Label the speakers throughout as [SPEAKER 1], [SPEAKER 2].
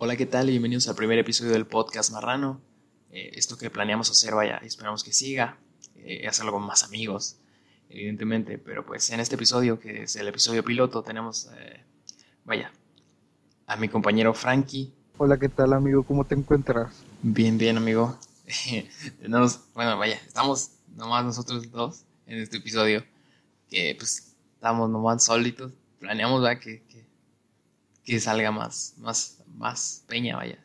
[SPEAKER 1] Hola, ¿qué tal? Bienvenidos al primer episodio del podcast Marrano. Eh, esto que planeamos hacer, vaya, esperamos que siga, eh, hacerlo con más amigos, evidentemente, pero pues en este episodio, que es el episodio piloto, tenemos, eh, vaya, a mi compañero Frankie.
[SPEAKER 2] Hola, ¿qué tal amigo? ¿Cómo te encuentras?
[SPEAKER 1] Bien, bien amigo. tenemos, bueno, vaya, estamos nomás nosotros dos en este episodio, que pues estamos nomás solitos, planeamos, ¿verdad? Que, que, que salga más, más más peña, vaya.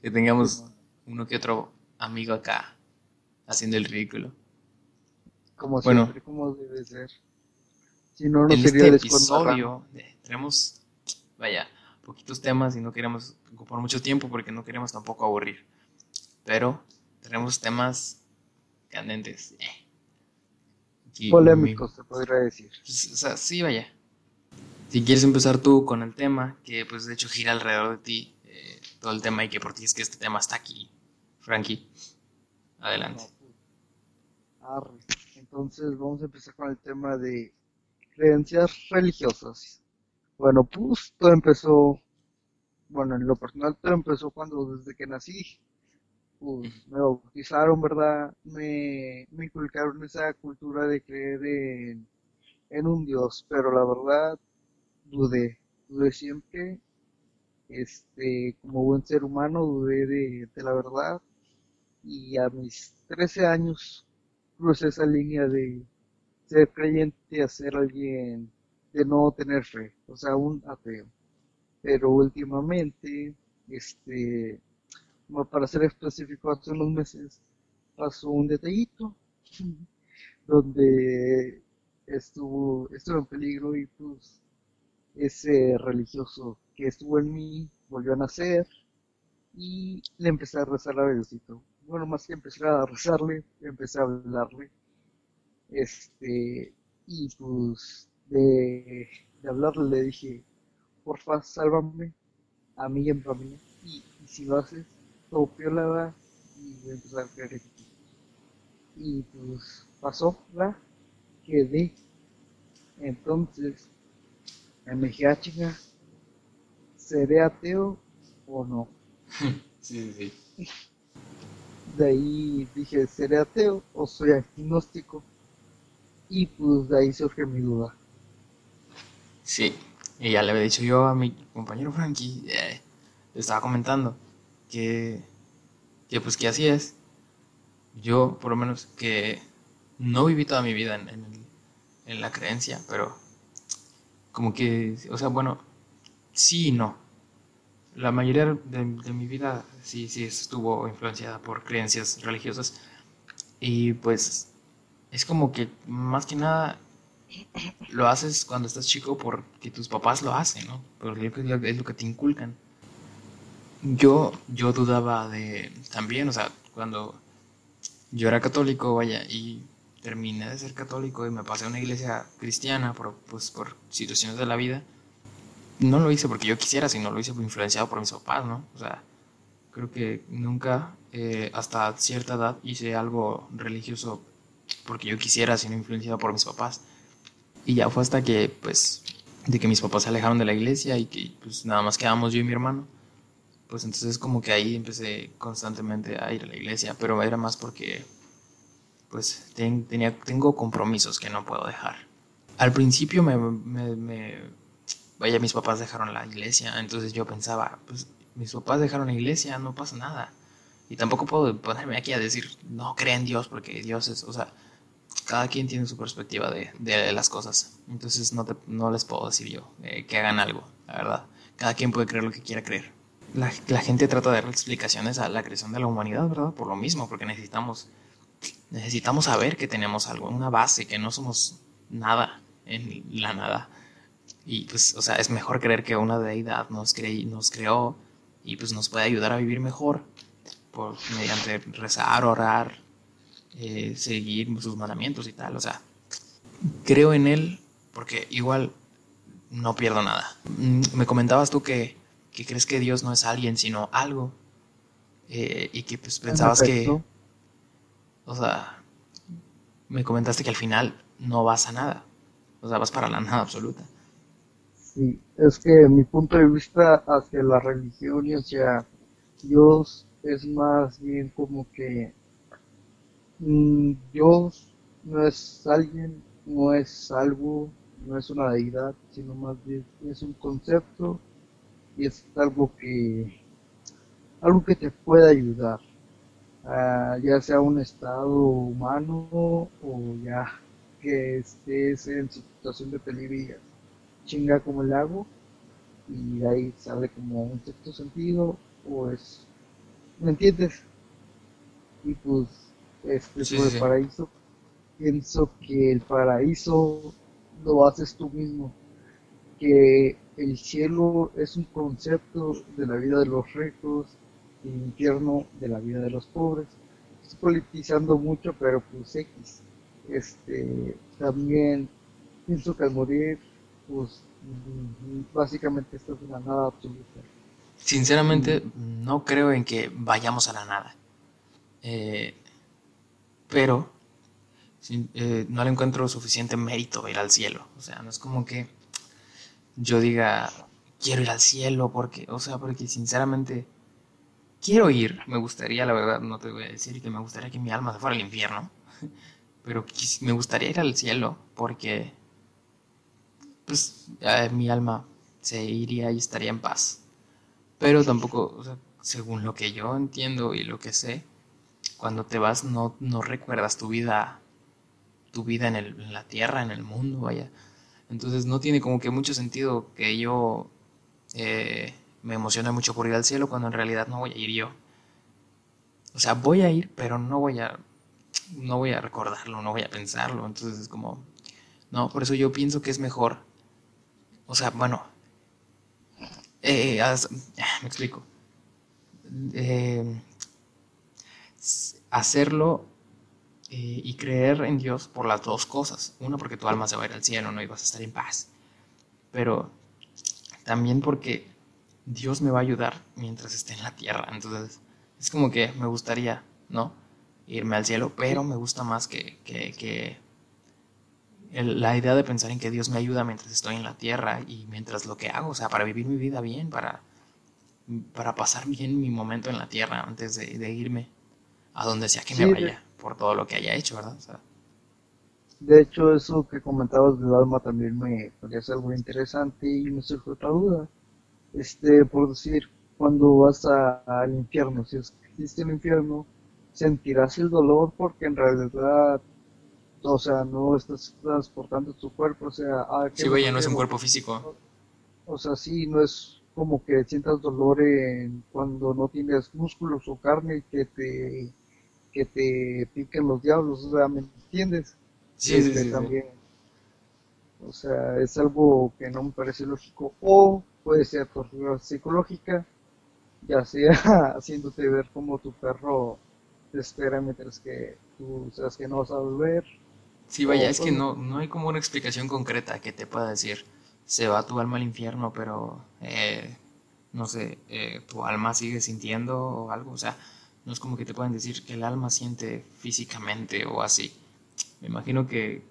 [SPEAKER 1] Que tengamos uno que otro amigo acá haciendo el ridículo.
[SPEAKER 2] Como bueno, siempre, como debe ser.
[SPEAKER 1] Si no, no en este episodio eh, tenemos, vaya, poquitos temas y no queremos ocupar mucho tiempo porque no queremos tampoco aburrir. Pero tenemos temas candentes.
[SPEAKER 2] Eh. Polémicos, se podría decir.
[SPEAKER 1] Pues, o sea, sí, vaya. Si quieres empezar tú con el tema, que pues de hecho gira alrededor de ti eh, todo el tema y que por ti es que este tema está aquí, Frankie, adelante.
[SPEAKER 2] Entonces vamos a empezar con el tema de creencias religiosas. Bueno, pues todo empezó, bueno, en lo personal todo empezó cuando desde que nací, pues me bautizaron, ¿verdad? Me, me inculcaron esa cultura de creer en, en un Dios, pero la verdad dudé, dudé siempre, este, como buen ser humano, dudé de, la verdad y a mis 13 años crucé esa línea de ser creyente a ser alguien de no tener fe, o sea, un ateo. Pero últimamente, este, para ser específico, hace unos meses pasó un detallito donde estuvo, estuvo en peligro y pues ese religioso que estuvo en mí volvió a nacer y le empecé a rezar a Diosito. Bueno, más que empecé a rezarle, empecé a hablarle. Este, y pues de, hablarle le dije, porfa, sálvame a mí y a mi familia. Y, si lo haces, todo piola y voy a empezar a creer en ti. Y pues pasó, ¿verdad? Quedé. Entonces, me dije, ah, chinga, ¿seré ateo o no?
[SPEAKER 1] sí, sí, sí.
[SPEAKER 2] De ahí dije, ¿seré ateo o soy agnóstico? Y pues de ahí surge mi duda.
[SPEAKER 1] Sí, y ya le había dicho yo a mi compañero Frankie, eh, le estaba comentando que, que pues que así es. Yo, por lo menos, que no viví toda mi vida en, en la creencia, pero como que, o sea, bueno, sí y no. La mayoría de, mi vida sí, sí estuvo influenciada por creencias religiosas. Y pues es como que más que nada lo haces cuando estás chico porque tus papás lo hacen, ¿no? Porque es lo que te inculcan. Yo, yo dudaba de también, o sea, cuando yo era católico, vaya, y terminé de ser católico y me pasé a una iglesia cristiana por, pues, por situaciones de la vida, no lo hice porque yo quisiera, sino lo hice influenciado por mis papás, ¿no? O sea, creo que nunca, eh, hasta cierta edad, hice algo religioso porque yo quisiera, sino influenciado por mis papás. Y ya fue hasta que, pues, de que mis papás se alejaron de la iglesia y que, pues, nada más quedamos yo y mi hermano. Pues entonces como que ahí empecé constantemente a ir a la iglesia, pero era más porque pues tenía, tengo compromisos que no puedo dejar. Al principio me, me, vaya, mis papás dejaron la iglesia, entonces yo pensaba, pues mis papás dejaron la iglesia, no pasa nada. Y tampoco puedo ponerme aquí a decir, no creen en Dios, porque Dios es, o sea, cada quien tiene su perspectiva de, de las cosas. Entonces no, te, no les puedo decir yo eh, que hagan algo, la verdad. Cada quien puede creer lo que quiera creer. La, la gente trata de dar explicaciones a la creación de la humanidad, ¿verdad? Por lo mismo, porque necesitamos necesitamos saber que tenemos algo, una base, que no somos nada en la nada. Y pues, o sea, es mejor creer que una deidad nos, nos creó y pues nos puede ayudar a vivir mejor por, mediante rezar, orar, eh, seguir sus mandamientos y tal. O sea, creo en él porque igual no pierdo nada. Mm, me comentabas tú que, que crees que Dios no es alguien, sino algo. Eh, y que pues pensabas que o sea, me comentaste que al final no vas a nada. O sea, vas para la nada absoluta.
[SPEAKER 2] Sí, es que mi punto de vista hacia la religión y hacia Dios es más bien como que mm, Dios no es alguien, no es algo, no es una deidad, sino más bien es un concepto y es algo que algo que te puede ayudar, ya sea un estado humano o ya que estés en situación de peligro chinga como el agua y de ahí sale como un sexto sentido o es ¿me entiendes? y pues este sí, el paraíso pienso que el paraíso lo haces tú mismo que el cielo es un concepto de la vida de los ricos y el infierno de la vida de los pobres politizando mucho pero pues X este también pienso que al morir pues básicamente esto es una nada absoluta.
[SPEAKER 1] Sinceramente, no creo en que vayamos a la nada. Eh, pero eh, no le encuentro suficiente mérito ir al cielo. O sea, no es como que yo diga, quiero ir al cielo, porque, o sea, porque sinceramente quiero ir. Me gustaría, la verdad, no te voy a decir que me gustaría que mi alma se fuera al infierno. Pero me gustaría ir al cielo porque pues mi alma se iría y estaría en paz. Pero tampoco, según lo que yo entiendo y lo que sé, cuando te vas no, no recuerdas tu vida, tu vida en, el, en la tierra, en el mundo, vaya. Entonces no tiene como que mucho sentido que yo eh, me emocione mucho por ir al cielo cuando en realidad no voy a ir yo. O sea, voy a ir, pero no voy a, no voy a recordarlo, no voy a pensarlo. Entonces es como, no, por eso yo pienso que es mejor o sea, bueno, eh, me explico. Eh, hacerlo eh, y creer en Dios por las dos cosas. Una, porque tu alma se va a ir al cielo, ¿no? Y vas a estar en paz. Pero también porque Dios me va a ayudar mientras esté en la tierra. Entonces, es como que me gustaría, ¿no? Irme al cielo, pero me gusta más que, que la idea de pensar en que Dios me ayuda mientras estoy en la tierra y mientras lo que hago, o sea, para vivir mi vida bien, para, para pasar bien mi momento en la tierra antes de, irme a donde sea que me vaya, por todo lo que haya hecho, ¿verdad?
[SPEAKER 2] de hecho, eso que comentabas del alma también me parece algo interesante y me surge otra duda. Este, por decir, cuando vas al infierno, si existe el infierno, sentirás el dolor porque en realidad o sea, no estás transportando tu cuerpo, o sea...
[SPEAKER 1] Ah, sí, güey, ya no es un cuerpo físico.
[SPEAKER 2] O sea, sí, no es como que sientas dolor en cuando no tienes músculos o carne que te que te piquen los diablos, o sea, ¿me entiendes?
[SPEAKER 1] Sí, sí, este, sí,
[SPEAKER 2] también. O sea, es algo que no me parece lógico. O puede ser tortura psicológica, ya sea haciéndote ver como tu perro te espera mientras que tú sabes que no vas a volver
[SPEAKER 1] Sí, vaya, es que no, no hay como una explicación concreta que te pueda decir, se va tu alma al infierno, pero, eh, no sé, eh, tu alma sigue sintiendo o algo, o sea, no es como que te puedan decir que el alma siente físicamente o así. Me imagino que,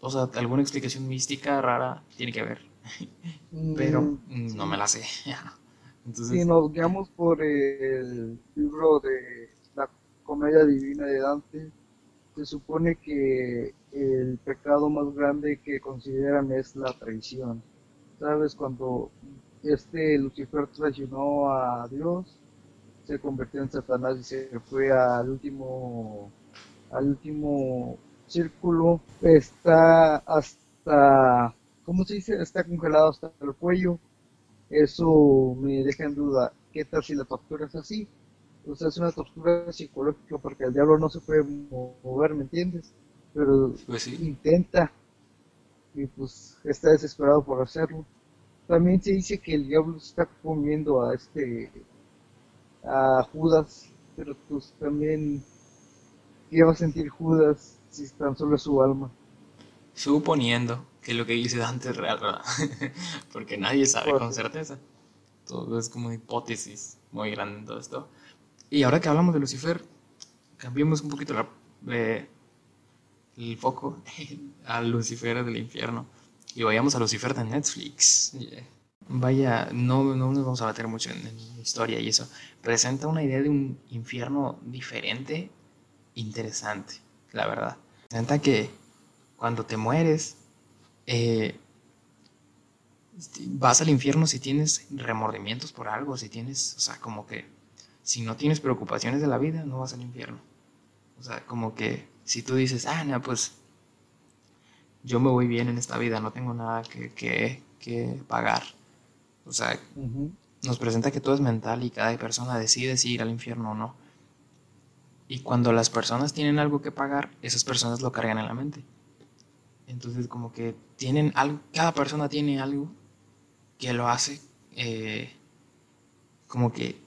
[SPEAKER 1] o sea, alguna explicación mística rara tiene que haber, pero mm, no me la sé.
[SPEAKER 2] Entonces... Si nos guiamos por el libro de la comedia divina de Dante, se supone que el pecado más grande que consideran es la traición. ¿Sabes? Cuando este Lucifer traicionó a Dios, se convirtió en Satanás y se fue al último, al último círculo. Está hasta, ¿cómo se dice? Está congelado hasta el cuello. Eso me deja en duda. ¿Qué tal si la tortura es así? o sea, es una tortura psicológica porque el diablo no se puede mover, ¿me entiendes? Pero
[SPEAKER 1] pues
[SPEAKER 2] intenta y pues está desesperado por hacerlo. También se dice que el diablo está comiendo a este, a Judas, pero pues también, ¿qué va a sentir Judas si tan solo es su alma?
[SPEAKER 1] Suponiendo que lo que dice Dante es real, ¿verdad? porque nadie sabe con certeza. Todo es como una hipótesis muy grande en todo esto. Y ahora que hablamos de Lucifer, cambiemos un poquito la, eh, el foco a Lucifer del infierno. y vayamos a Lucifer de Netflix. Vaya, no, no nos vamos a meter mucho en, en, historia y eso. Presenta una idea de un infierno diferente, interesante, la verdad. Presenta que cuando te mueres, eh, vas al infierno si tienes remordimientos por algo, si tienes, o sea, como que si no tienes preocupaciones de la vida, no vas al infierno. O sea, como que si tú dices, ah, no, pues yo me voy bien en esta vida, no tengo nada que, que, que pagar. O sea, nos presenta que todo es mental y cada persona decide si ir al infierno o no. Y cuando las personas tienen algo que pagar, esas personas lo cargan en la mente. Entonces como que tienen algo, cada persona tiene algo que lo hace eh, como que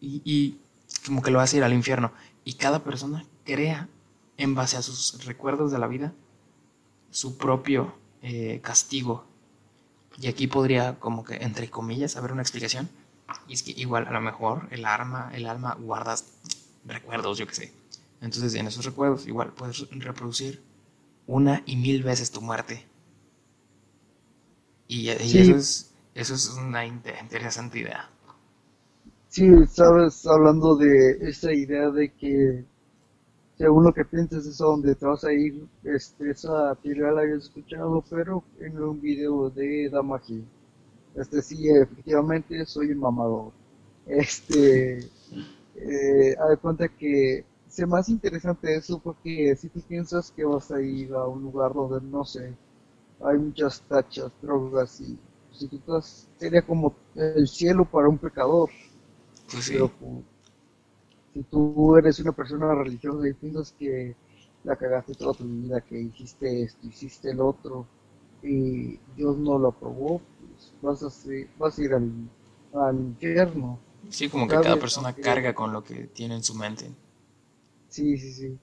[SPEAKER 1] y, como que lo hace ir al infierno. Y cada persona crea en base a sus recuerdos de la vida su propio eh, castigo. Y aquí podría como que entre comillas haber una explicación. Y es que igual a lo mejor el arma el alma guardas recuerdos yo que sé. Entonces en esos recuerdos igual puedes reproducir una y mil veces tu muerte y, y
[SPEAKER 2] Sí,
[SPEAKER 1] eso es eso es una inte- interesante idea.
[SPEAKER 2] sí, sabes, hablando de esa idea de que según lo que piensas es a donde te vas a ir, este, esa teoría la habías escuchado, pero en un video de Damagi. Este sí, efectivamente soy un mamador. Este, eh, haz de cuenta que se me hace interesante eso porque si tú piensas que vas a ir a un lugar donde no sé, hay muchas tachas, drogas y si tú estás, sería como el cielo para un pecador,
[SPEAKER 1] Pues
[SPEAKER 2] pero
[SPEAKER 1] sí,
[SPEAKER 2] pues, si tú eres una persona religiosa y piensas que la cagaste toda tu vida, que hiciste esto, hiciste el otro y Dios no lo aprobó, pues vas a, ser- vas a ir al, al infierno,
[SPEAKER 1] sí, como que cada persona carga con lo que tiene en su mente.
[SPEAKER 2] Sí, sí, sí.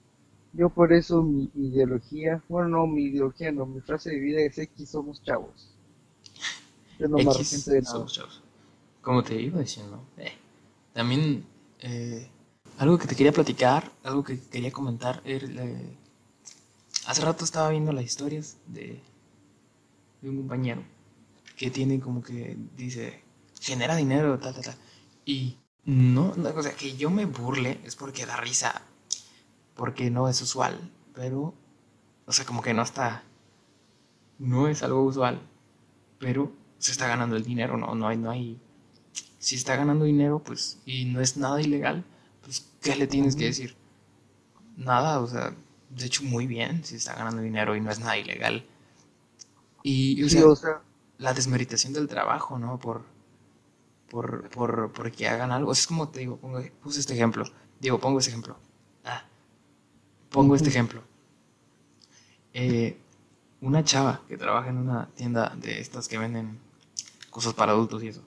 [SPEAKER 2] Yo por eso mi ideología, bueno, no, mi ideología no, mi frase de vida es X somos chavos. Yo no me arrepiento de nada.
[SPEAKER 1] somos chavos. Como te iba diciendo, eh, también eh, algo que te quería platicar, algo que quería comentar, era, eh, hace rato estaba viendo las historias de, de un compañero que tiene como que dice, genera dinero, tal, tal, tal. Y no, no, o sea, que yo me burle es porque da risa, porque no es usual, pero, o sea, como que no está, no es algo usual, pero se está ganando el dinero, no, no hay, no hay, si está ganando dinero, pues, y no es nada ilegal, pues, ¿qué le tienes que decir? Nada, o sea, de hecho, muy bien, si está ganando dinero y no es nada ilegal. Y, o
[SPEAKER 2] Sí,
[SPEAKER 1] sea,
[SPEAKER 2] o sea,
[SPEAKER 1] la desmeritación del trabajo, ¿no? Por, por, por, por que hagan algo. O sea, es como te digo, pongo, puse este ejemplo. Digo, pongo este ejemplo. Pongo este ejemplo. Eh, una chava que trabaja en una tienda de estas que venden cosas para adultos y eso.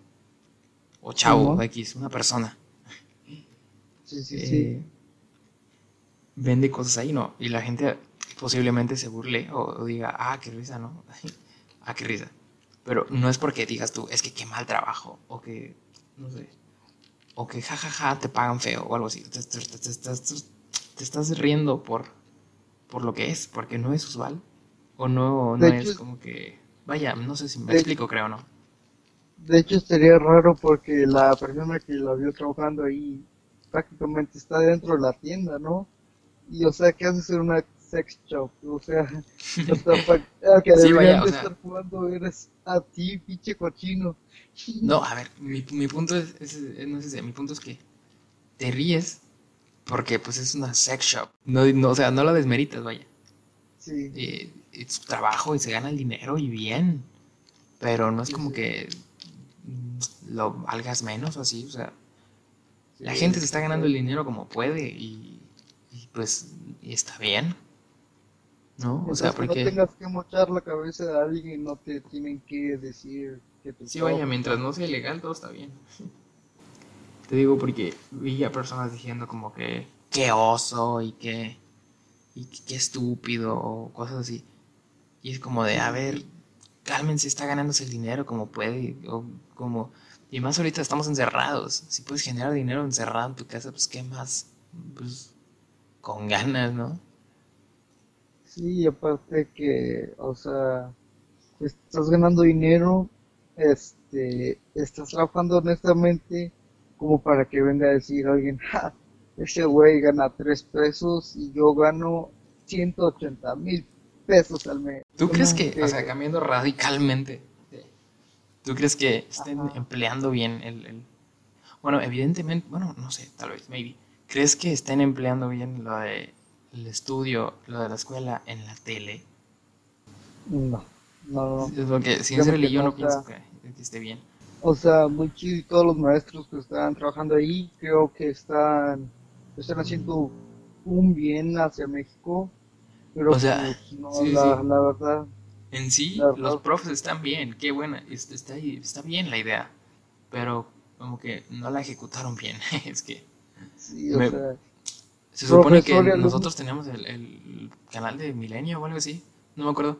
[SPEAKER 1] O chavo, X, una persona.
[SPEAKER 2] sí, sí, sí,
[SPEAKER 1] eh, vende cosas ahí, ¿no? Y la gente posiblemente se burle o, o diga, ah, qué risa, ¿no? ah, qué risa. Pero no es porque digas tú, es que qué mal trabajo, o que, no sé, o que jajaja te pagan feo o algo así. Te, te- te- te estás, te estás riendo por, por lo que es, porque no es usual, o no, no
[SPEAKER 2] De
[SPEAKER 1] es
[SPEAKER 2] hecho,
[SPEAKER 1] como que, vaya, no sé si me
[SPEAKER 2] de,
[SPEAKER 1] explico, creo, ¿no?
[SPEAKER 2] de hecho estaría raro porque la persona que la vio trabajando ahí prácticamente está dentro de la tienda, ¿no? Y o sea, ¿qué haces en una sex shop? O sea, hasta al que
[SPEAKER 1] Sí,
[SPEAKER 2] deberían
[SPEAKER 1] vaya, o sea,
[SPEAKER 2] estar jugando eres a ti, pinche cochino.
[SPEAKER 1] no, a ver, mi, mi punto es, es- no es ese, mi punto es que te ríes porque pues es una sex shop. No, no, o sea, no la desmeritas, vaya.
[SPEAKER 2] Sí,
[SPEAKER 1] Eh, es su trabajo y se gana el dinero y bien, pero no es como
[SPEAKER 2] sí,
[SPEAKER 1] que lo valgas menos o así, o sea,
[SPEAKER 2] sí,
[SPEAKER 1] la gente se está ganando el dinero como puede y, y, pues y está bien, ¿no? O sea,
[SPEAKER 2] Mientras que no
[SPEAKER 1] porque
[SPEAKER 2] tengas que mochar la cabeza de alguien, no te tienen que decir que tu
[SPEAKER 1] sí, vaya, mientras no sea ilegal, todo está bien. Te digo porque vi a personas diciendo como que qué oso y que y qué estúpido o cosas así. Y es como de, a ver, cálmense, está ganándose el dinero como puede, o como, y más ahorita estamos encerrados, si puedes generar dinero encerrado en tu casa, pues qué más, pues con ganas, ¿no?
[SPEAKER 2] sí, aparte que, o sea, estás ganando dinero, este, estás trabajando honestamente, como para que venga a decir alguien, ja, ese güey gana tres pesos y yo gano 180 mil pesos al mes.
[SPEAKER 1] ¿Tú crees que, o sea, cambiando radicalmente, ¿tú crees que estén empleando bien el, el, Bueno, evidentemente, bueno, no sé, tal vez, maybe. ¿Crees que estén empleando bien lo de el estudio, lo de la escuela en la tele?
[SPEAKER 2] No, no, no.
[SPEAKER 1] Porque sinceramente yo no pienso que, que esté bien.
[SPEAKER 2] O sea, muy chido y todos los maestros que están trabajando ahí creo que están, están haciendo un bien hacia México. Pero
[SPEAKER 1] O sea,
[SPEAKER 2] pues, no,
[SPEAKER 1] sí,
[SPEAKER 2] la,
[SPEAKER 1] sí.
[SPEAKER 2] la verdad,
[SPEAKER 1] En sí,
[SPEAKER 2] verdad.
[SPEAKER 1] los profes están bien, qué buena, es- está, ahí- está bien la idea, pero como que no la ejecutaron bien. es que
[SPEAKER 2] sí, o
[SPEAKER 1] Me-
[SPEAKER 2] sea,
[SPEAKER 1] se supone que nosotros tenemos el, el canal de Milenio o algo así, no me acuerdo,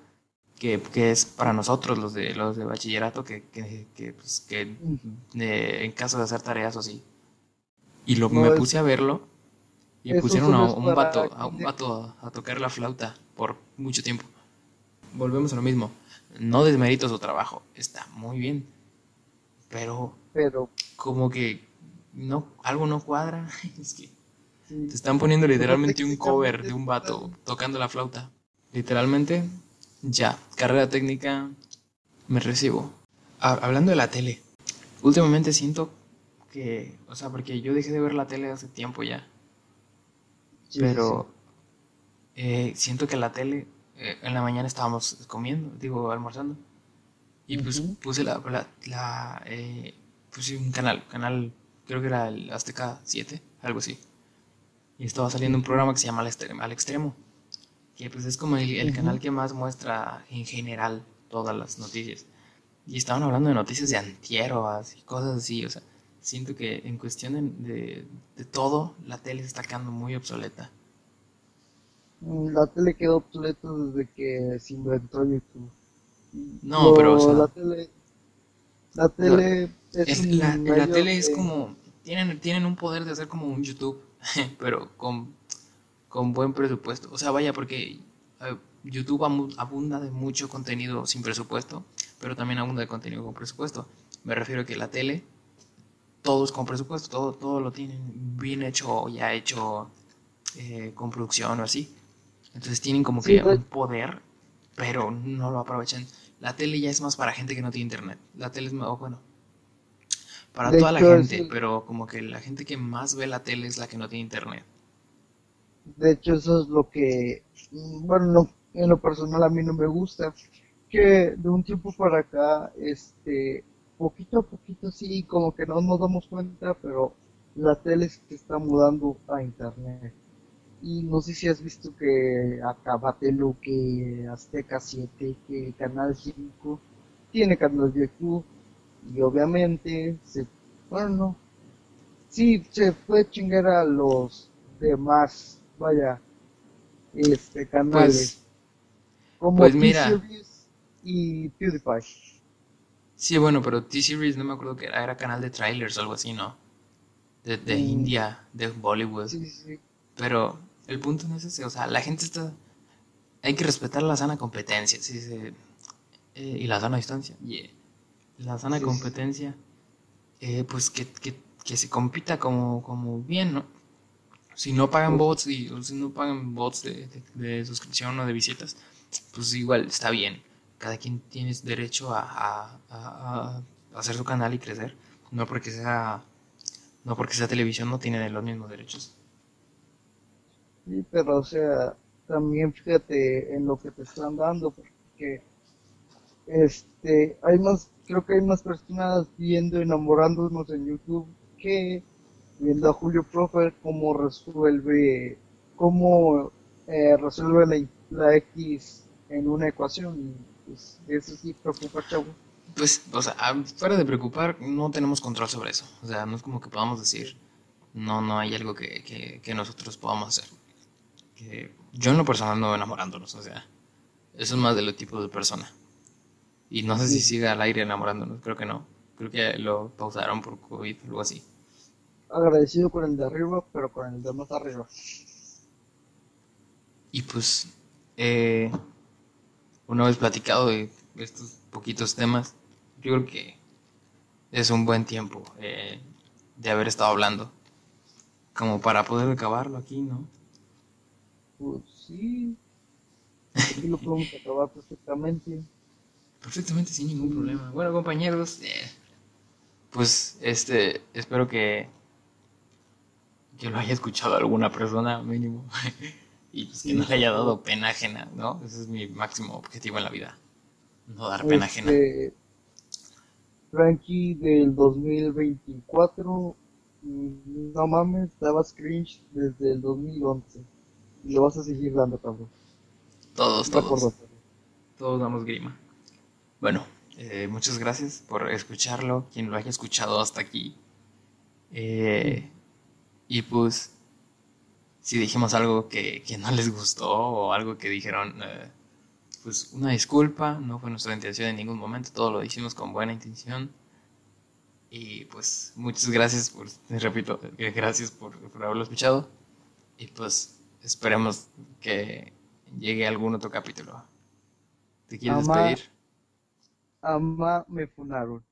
[SPEAKER 1] que, que es para nosotros los de los de bachillerato que, que, que, pues, que de- en caso de hacer tareas o así. Y lo,
[SPEAKER 2] No,
[SPEAKER 1] me puse a verlo y pusieron a un vato, a un vato a, tocar la flauta por mucho tiempo. Volvemos a lo mismo. No desmerito su trabajo, está muy bien. Pero
[SPEAKER 2] pero
[SPEAKER 1] como que no, algo no cuadra. Es que
[SPEAKER 2] sí,
[SPEAKER 1] te están poniendo literalmente un cover de un vato tocando la flauta. Literalmente, ya, carrera técnica, me recibo. Ha- hablando de la tele, últimamente siento que, o sea, porque yo dejé de ver la tele hace tiempo ya,
[SPEAKER 2] sí,
[SPEAKER 1] pero eh, siento que la tele, eh, en la mañana estábamos comiendo, digo, almorzando, y pues puse la, la, la, eh, puse un canal, canal, creo que era el Azteca 7, algo así. Y estaba saliendo un programa que se llama Al Extremo que pues es como el, canal que más muestra en general todas las noticias. Y estaban hablando de noticias de antieros y cosas así, o sea, siento que en cuestión de, de, todo, la tele se está quedando muy obsoleta.
[SPEAKER 2] Mm, La tele quedó obsoleta desde que se inventó YouTube.
[SPEAKER 1] No, pero, o sea-
[SPEAKER 2] la tele, la tele es,
[SPEAKER 1] Es, la, la tele es como, tienen, tienen un poder de hacer como un YouTube, pero con, con buen presupuesto. O sea, vaya, porque eh, YouTube abunda de mucho contenido sin presupuesto, pero también abunda de contenido con presupuesto. Me refiero a que la tele, todo es con presupuesto, todo, todo lo tienen bien hecho, ya hecho eh, con producción o así. Entonces tienen como
[SPEAKER 2] Sí,
[SPEAKER 1] que
[SPEAKER 2] pues-
[SPEAKER 1] un poder, pero no lo aprovechan. La tele ya es más para gente que no tiene internet. La tele es más, o bueno, para
[SPEAKER 2] De
[SPEAKER 1] toda la
[SPEAKER 2] hecho,
[SPEAKER 1] gente, pero como que la gente que más ve la tele es la que no tiene internet.
[SPEAKER 2] De hecho, eso es lo que, mm, bueno, no, en lo personal a mí no me gusta, que de un tiempo para acá, este, poquito a poquito sí, como que no nos damos cuenta, pero la tele se está mudando a internet. Y no sé si has visto que Acabatelo, que Azteca 7, que Canal 5, tiene canal de YouTube, y obviamente, se, bueno, no, sí, se puede chingar a los demás, vaya, este, canales, como
[SPEAKER 1] pues mira.
[SPEAKER 2] Y PewDiePie.
[SPEAKER 1] Sí, bueno, pero T-Series no me acuerdo que era, era canal de trailers o algo así, ¿no? De, de
[SPEAKER 2] Mm.
[SPEAKER 1] India, de Bollywood.
[SPEAKER 2] Sí, sí,
[SPEAKER 1] Pero el punto no es ese, o sea, la gente está... Hay que respetar la sana competencia, sí, sí, eh, y la sana distancia. yeah. La sana
[SPEAKER 2] sí.
[SPEAKER 1] competencia, eh, pues que, que, que se compita como, como bien, ¿no? Si no pagan bots y si no pagan bots de, de- de suscripción o de visitas, pues igual está bien. Cada quien tiene derecho a, a- a- a hacer su canal y crecer. No porque sea, no porque sea televisión no tiene los mismos derechos.
[SPEAKER 2] Sí, pero o sea, también fíjate en lo que te están dando, porque este, hay más, creo que hay más personas viendo enamorándonos en YouTube que viendo a Julio Profer cómo resuelve, cómo eh, resuelve la, la X en una ecuación. Y pues eso sí preocupa, chavo.
[SPEAKER 1] Pues, o sea, fuera de preocupar, no tenemos control sobre eso. O sea, no es como que podamos decir, no, no hay algo que, que, que nosotros podamos hacer. Que yo en lo personal no veo enamorándonos, o sea, eso es más del tipo de persona. Y no sé si siga al aire enamorándonos, creo que no. Creo que lo pausaron por COVID o algo así.
[SPEAKER 2] Agradecido con el de arriba, pero con el de más arriba.
[SPEAKER 1] Y pues, eh, una vez platicado de estos poquitos temas, yo creo que es un buen tiempo eh, de haber estado hablando. Como para poder acabarlo aquí, ¿no?
[SPEAKER 2] Pues sí. Aquí lo podemos acabar perfectamente.
[SPEAKER 1] Perfectamente, sin ningún problema. Bueno, compañeros, eh, pues este, espero que, que lo haya escuchado alguna persona mínimo. y pues que no le haya dado pena ajena, ¿no? Ese es mi máximo objetivo en la vida. No dar pena ajena.
[SPEAKER 2] Este, Frankie del 2024, mm, no mames, dabas cringe desde el 2011. Y lo vas a seguir dando, cabrón.
[SPEAKER 1] Todos,
[SPEAKER 2] No
[SPEAKER 1] todos. Todos damos grima. Bueno, eh, muchas gracias por escucharlo, quien lo haya escuchado hasta aquí. Eh, y pues, si dijimos algo que, que no les gustó o algo que dijeron, eh, pues una disculpa, no fue nuestra intención en ningún momento, todo lo hicimos con buena intención. Y pues, muchas gracias por, repito, eh, gracias por, por haberlo escuchado. Y pues, esperemos que llegue algún otro capítulo. ¿Te quieres
[SPEAKER 2] Ama-
[SPEAKER 1] despedir?
[SPEAKER 2] Ama, me funaron.